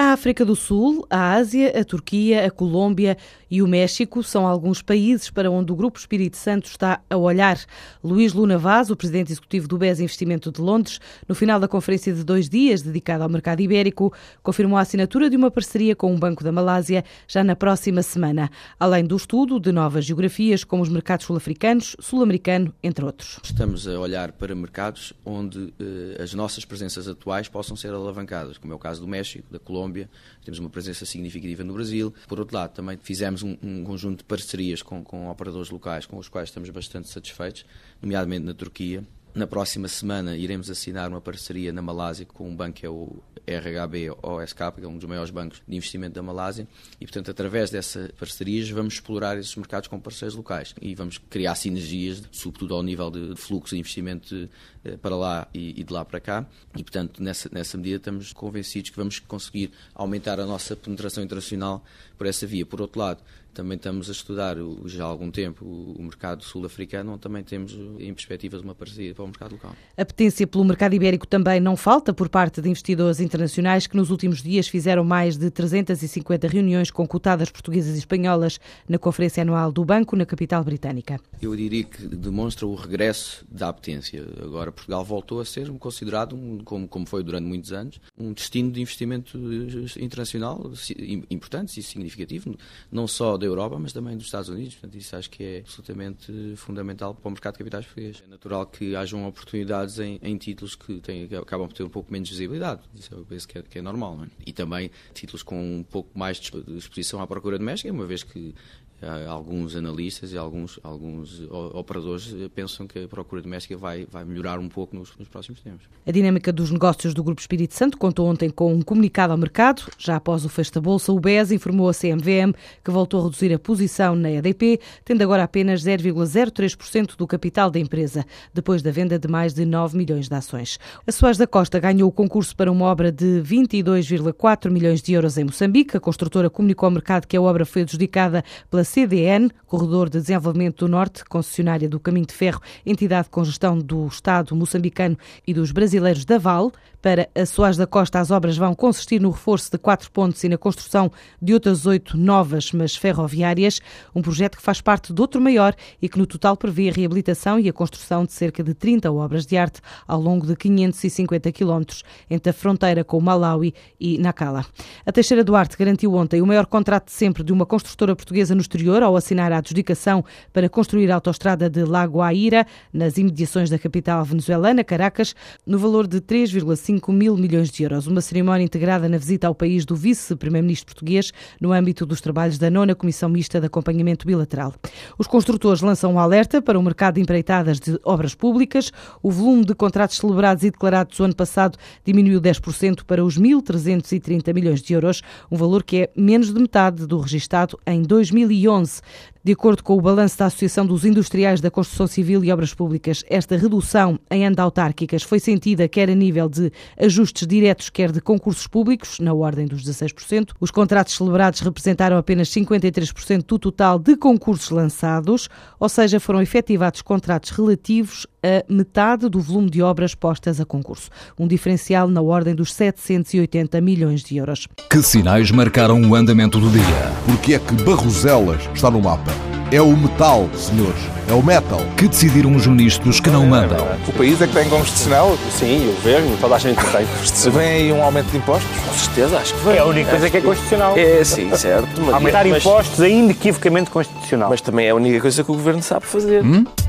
A África do Sul, a Ásia, a Turquia, a Colômbia e o México são alguns países para onde o Grupo Espírito Santo está a olhar. Luís Luna Vaz, o presidente executivo do BES Investimento de Londres, no final da conferência de dois dias dedicada ao mercado ibérico, confirmou a assinatura de uma parceria com o Banco da Malásia já na próxima semana, além do estudo de novas geografias como os mercados sul-africanos, sul-americano, entre outros. Estamos a olhar para mercados onde eh, as nossas presenças atuais possam ser alavancadas, como é o caso do México, da Colômbia Colômbia, temos uma presença significativa no Brasil. Por outro lado, também fizemos um, um conjunto de parcerias com, com operadores locais com os quais estamos bastante satisfeitos, nomeadamente na Turquia. Na próxima semana iremos assinar uma parceria na Malásia com um banco que é o RHB OSK, que é um dos maiores bancos de investimento da Malásia, e portanto através dessas parcerias vamos explorar esses mercados com parceiros locais. E vamos criar sinergias, sobretudo ao nível de fluxo de investimento eh, para lá e de lá para cá, e portanto nessa, nessa medida estamos convencidos que vamos conseguir aumentar a nossa penetração internacional por essa via. Por outro lado, também estamos a estudar já há algum tempo o mercado sul-africano, onde também temos em perspectivas uma parceria para o mercado local. A potência pelo mercado ibérico também não falta por parte de investidores internacionais que nos últimos dias fizeram mais de 350 reuniões com cotadas portuguesas e espanholas na Conferência Anual do Banco na capital britânica. Eu diria que demonstra o regresso da apetência. Agora Portugal voltou a ser considerado, como, como foi durante muitos anos, um destino de investimento internacional importante e significativo, não só da Europa, mas também dos Estados Unidos. Portanto, isso acho que é absolutamente fundamental para o mercado de capitais português. É natural que hajam oportunidades em, em títulos que, têm, que, acabam por ter um pouco menos visibilidade. Isso eu penso que é, que é normal. É? E também títulos com um pouco mais de exposição à procura doméstica, uma vez que alguns analistas e alguns, alguns operadores pensam que a procura doméstica vai, vai melhorar um pouco nos, nos, próximos tempos. A dinâmica dos negócios do Grupo Espírito Santo contou ontem com um comunicado ao mercado. Já após o fecho da Bolsa, o BES informou a CMVM que voltou a reduzir a posição na EDP, tendo agora apenas 0,03% do capital da empresa, depois da venda de mais de 9 milhões de ações. A Soares da Costa ganhou o concurso para uma obra de 22,4 milhões de euros em Moçambique. A construtora comunicou ao mercado que a obra foi adjudicada pela CDN, Corredor de Desenvolvimento do Norte, concessionária do Caminho de Ferro, entidade com gestão do Estado moçambicano e dos brasileiros da Val. Para a Soares da Costa, as obras vão consistir no reforço de quatro pontos e na construção de outras oito novas, mas ferroviárias, um projeto que faz parte de outro maior e que no total prevê a reabilitação e a construção de cerca de 30 obras de arte ao longo de 550 quilómetros entre a fronteira com o Malawi e Nacala. A Teixeira Duarte garantiu ontem o maior contrato de sempre de uma construtora portuguesa no exterior ao assinar a adjudicação para construir a autoestrada de Lago Aira, nas imediações da capital venezuelana, Caracas, no valor de 3,5 mil milhões de euros. Uma cerimónia integrada na visita ao país do vice-primeiro-ministro português no âmbito dos trabalhos da nona Comissão Mista de Acompanhamento Bilateral. Os construtores lançam um alerta para o mercado de empreitadas de obras públicas. O volume de contratos celebrados e declarados o ano passado diminuiu 10% para os 1.330 milhões de euros, um valor que é menos de metade do registado em 2011. De acordo com o balanço da Associação dos Industriais da Construção Civil e Obras Públicas, esta redução em autárquicas foi sentida quer a nível de ajustes diretos, quer de concursos públicos, na ordem dos 16%. Os contratos celebrados representaram apenas 53% do total de concursos lançados, ou seja, foram efetivados contratos relativos a metade do volume de obras postas a concurso, um diferencial na ordem dos 780 milhões de euros. Que sinais marcaram o andamento do dia? Porque é que Barroselas está no mapa? É o metal, senhores. É o metal. Que decidiram os ministros que não mandam. O país é que tem constitucional? Sim, o governo, toda a gente tem constitucional. Vem aí um aumento de impostos? Com certeza, acho que vem. É a única coisa que é constitucional. É, sim, certo. Aumentar impostos é inequivocamente constitucional. Mas também é a única coisa que o governo sabe fazer. Hum?